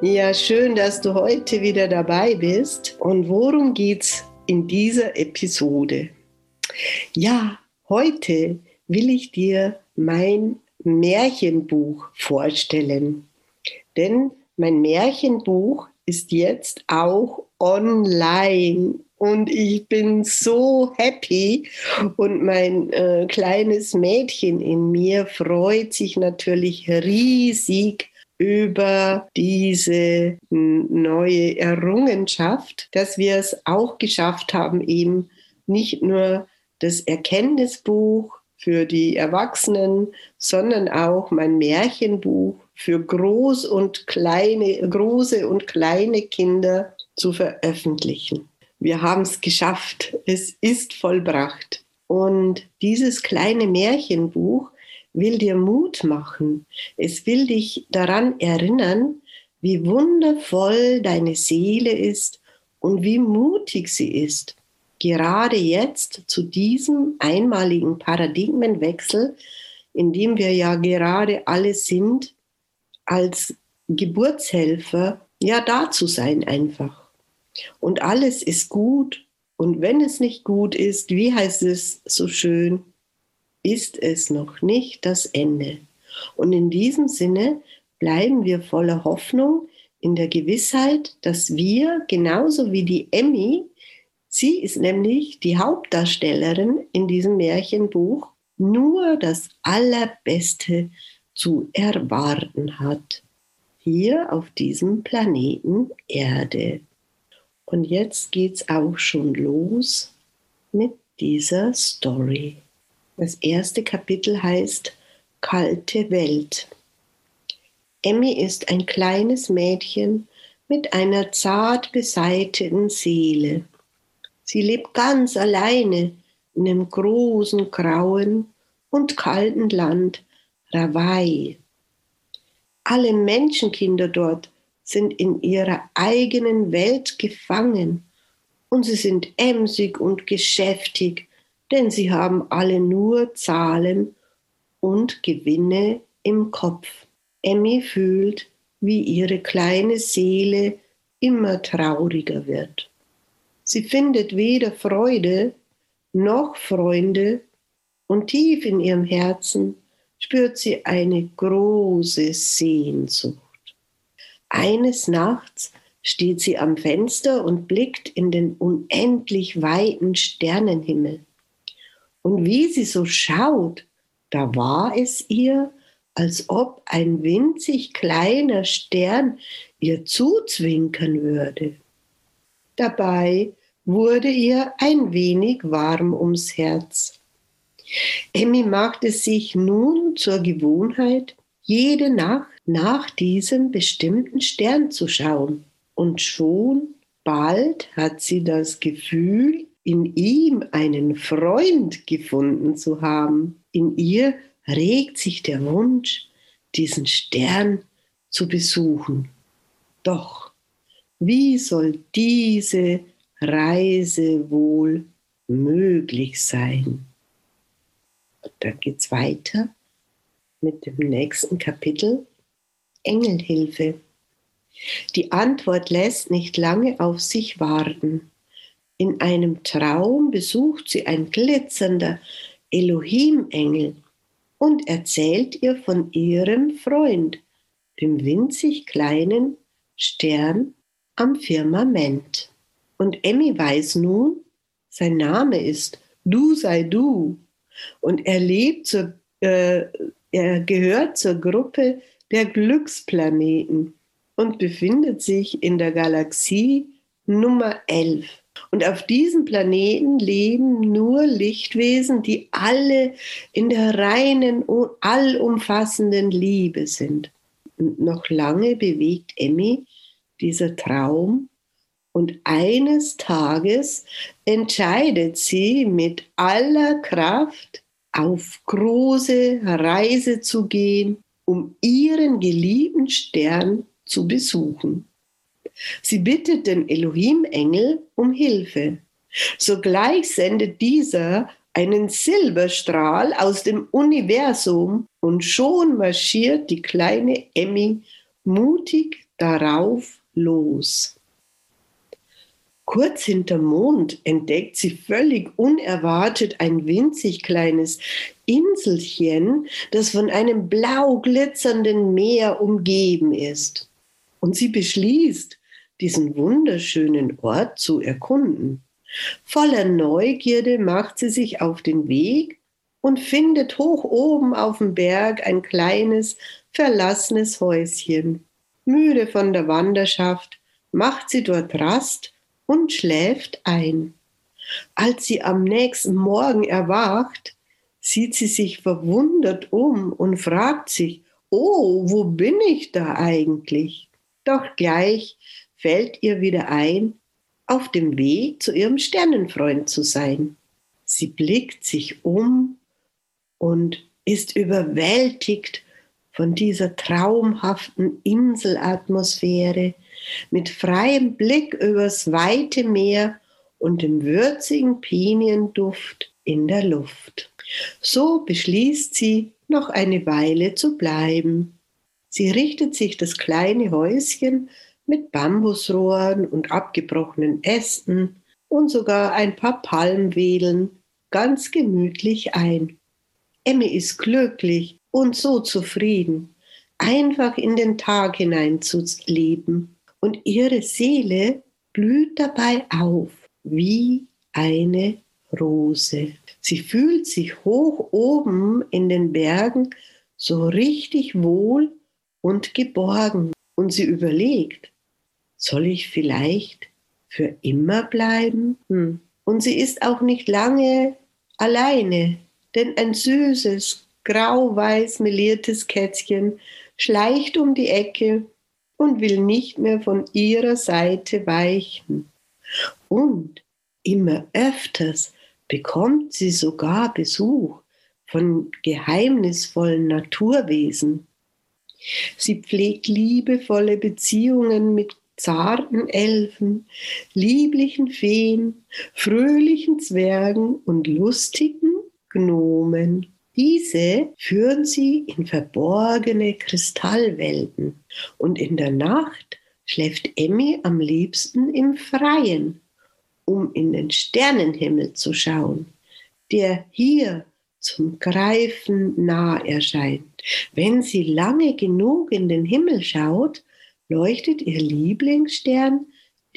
Ja, schön, dass du heute wieder dabei bist. Und worum geht's in dieser Episode. Ja, heute will ich dir mein Märchenbuch vorstellen. Denn mein Märchenbuch ist jetzt auch online und ich bin so happy und mein äh, kleines Mädchen in mir freut sich natürlich riesig über diese neue Errungenschaft, dass wir es auch geschafft haben, eben nicht nur das Erkenntnisbuch für die Erwachsenen, sondern auch mein Märchenbuch für groß und kleine, große und kleine Kinder zu veröffentlichen. Wir haben es geschafft. Es ist vollbracht. Und dieses kleine Märchenbuch will dir Mut machen. Es will dich daran erinnern, wie wundervoll deine Seele ist und wie mutig sie ist. Gerade jetzt zu diesem einmaligen Paradigmenwechsel, in dem wir ja gerade alle sind, als Geburtshelfer, ja da zu sein einfach. Und alles ist gut. Und wenn es nicht gut ist, wie heißt es so schön, ist es noch nicht das Ende. Und in diesem Sinne bleiben wir voller Hoffnung in der Gewissheit, dass wir genauso wie die Emmy, sie ist nämlich die Hauptdarstellerin in diesem Märchenbuch, nur das Allerbeste zu erwarten hat. Hier auf diesem Planeten Erde. Und jetzt geht's auch schon los mit dieser Story. Das erste Kapitel heißt Kalte Welt. Emmy ist ein kleines Mädchen mit einer zart beseiteten Seele. Sie lebt ganz alleine in dem großen, grauen und kalten Land Rawai. Alle Menschenkinder dort sind in ihrer eigenen Welt gefangen und sie sind emsig und geschäftig denn sie haben alle nur Zahlen und Gewinne im Kopf. Emmy fühlt, wie ihre kleine Seele immer trauriger wird. Sie findet weder Freude noch Freunde und tief in ihrem Herzen spürt sie eine große Sehnsucht. Eines Nachts steht sie am Fenster und blickt in den unendlich weiten Sternenhimmel. Und wie sie so schaut, da war es ihr, als ob ein winzig kleiner Stern ihr zuzwinkern würde. Dabei wurde ihr ein wenig warm ums Herz. Emmy machte sich nun zur Gewohnheit, jede Nacht nach diesem bestimmten Stern zu schauen. Und schon bald hat sie das Gefühl, in ihm einen Freund gefunden zu haben. In ihr regt sich der Wunsch, diesen Stern zu besuchen. Doch wie soll diese Reise wohl möglich sein? Dann geht es weiter mit dem nächsten Kapitel, Engelhilfe. Die Antwort lässt nicht lange auf sich warten. In einem Traum besucht sie ein glitzernder Elohim-Engel und erzählt ihr von ihrem Freund, dem winzig kleinen Stern am Firmament. Und Emmy weiß nun, sein Name ist Du sei du. Und er lebt zur, äh, er gehört zur Gruppe der Glücksplaneten und befindet sich in der Galaxie Nummer 11. Und auf diesem Planeten leben nur Lichtwesen, die alle in der reinen, allumfassenden Liebe sind. Und noch lange bewegt Emmy dieser Traum Und eines Tages entscheidet sie mit aller Kraft, auf große Reise zu gehen, um ihren geliebten Stern zu besuchen. Sie bittet den Elohim-Engel um Hilfe. Sogleich sendet dieser einen Silberstrahl aus dem Universum und schon marschiert die kleine Emmy mutig darauf los. Kurz hinterm Mond entdeckt sie völlig unerwartet ein winzig kleines Inselchen, das von einem blau glitzernden Meer umgeben ist. Und sie beschließt, diesen wunderschönen Ort zu erkunden. Voller Neugierde macht sie sich auf den Weg und findet hoch oben auf dem Berg ein kleines, verlassenes Häuschen. Müde von der Wanderschaft macht sie dort Rast und schläft ein. Als sie am nächsten Morgen erwacht, sieht sie sich verwundert um und fragt sich, oh, wo bin ich da eigentlich? Doch gleich fällt ihr wieder ein, auf dem Weg zu ihrem Sternenfreund zu sein. Sie blickt sich um und ist überwältigt von dieser traumhaften Inselatmosphäre mit freiem Blick übers weite Meer und dem würzigen Pinienduft in der Luft. So beschließt sie, noch eine Weile zu bleiben. Sie richtet sich das kleine Häuschen mit Bambusrohren und abgebrochenen Ästen und sogar ein paar Palmwedeln ganz gemütlich ein. Emmy ist glücklich und so zufrieden, einfach in den Tag hinein zu leben und ihre Seele blüht dabei auf wie eine Rose. Sie fühlt sich hoch oben in den Bergen so richtig wohl und geborgen und sie überlegt, soll ich vielleicht für immer bleiben? Hm. Und sie ist auch nicht lange alleine, denn ein süßes, grau-weiß meliertes Kätzchen schleicht um die Ecke und will nicht mehr von ihrer Seite weichen. Und immer öfters bekommt sie sogar Besuch von geheimnisvollen Naturwesen. Sie pflegt liebevolle Beziehungen mit zarten Elfen, lieblichen Feen, fröhlichen Zwergen und lustigen Gnomen. Diese führen sie in verborgene Kristallwelten und in der Nacht schläft Emmy am liebsten im Freien, um in den Sternenhimmel zu schauen, der hier zum Greifen nah erscheint. Wenn sie lange genug in den Himmel schaut, leuchtet ihr Lieblingsstern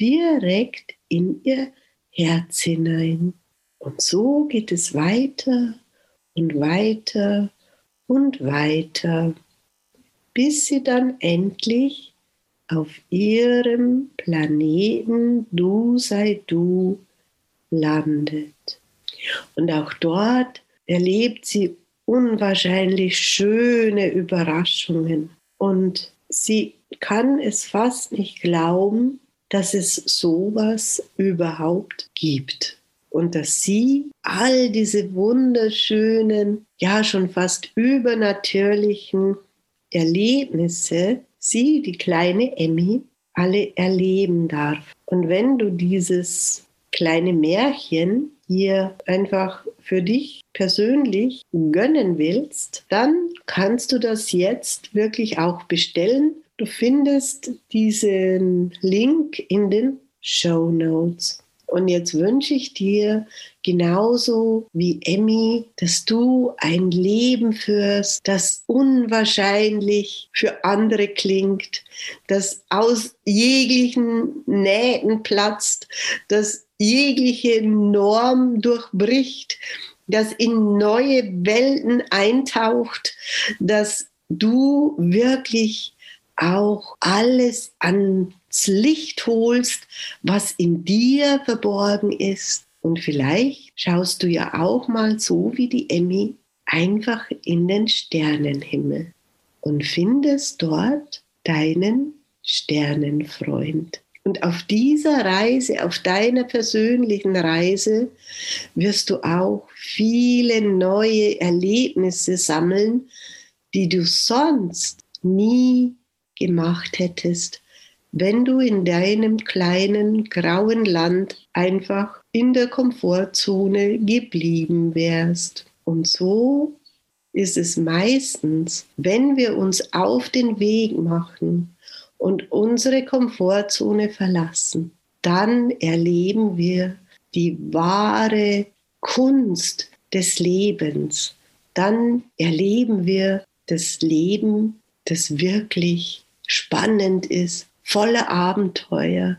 direkt in ihr Herz hinein. Und so geht es weiter und weiter und weiter, bis sie dann endlich auf ihrem Planeten Du sei du landet. Und auch dort erlebt sie unwahrscheinlich schöne Überraschungen und sie kann es fast nicht glauben, dass es sowas überhaupt gibt und dass sie all diese wunderschönen, ja schon fast übernatürlichen Erlebnisse, sie, die kleine Emmy, alle erleben darf. Und wenn du dieses kleine Märchen hier einfach für dich persönlich gönnen willst, dann kannst du das jetzt wirklich auch bestellen Du findest diesen Link in den Show Notes. Und jetzt wünsche ich dir genauso wie Emmy, dass du ein Leben führst, das unwahrscheinlich für andere klingt, das aus jeglichen Nähten platzt, das jegliche Norm durchbricht, das in neue Welten eintaucht, dass du wirklich auch alles ans Licht holst, was in dir verborgen ist. Und vielleicht schaust du ja auch mal so wie die Emmy einfach in den Sternenhimmel und findest dort deinen Sternenfreund. Und auf dieser Reise, auf deiner persönlichen Reise, wirst du auch viele neue Erlebnisse sammeln, die du sonst nie gemacht hättest, wenn du in deinem kleinen grauen Land einfach in der Komfortzone geblieben wärst. Und so ist es meistens, wenn wir uns auf den Weg machen und unsere Komfortzone verlassen, dann erleben wir die wahre Kunst des Lebens. Dann erleben wir das Leben, das wirklich spannend ist, voller Abenteuer,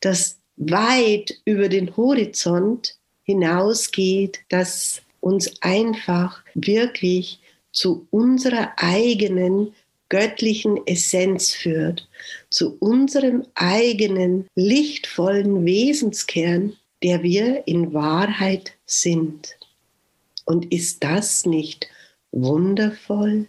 das weit über den Horizont hinausgeht, das uns einfach wirklich zu unserer eigenen göttlichen Essenz führt, zu unserem eigenen lichtvollen Wesenskern, der wir in Wahrheit sind. Und ist das nicht wundervoll?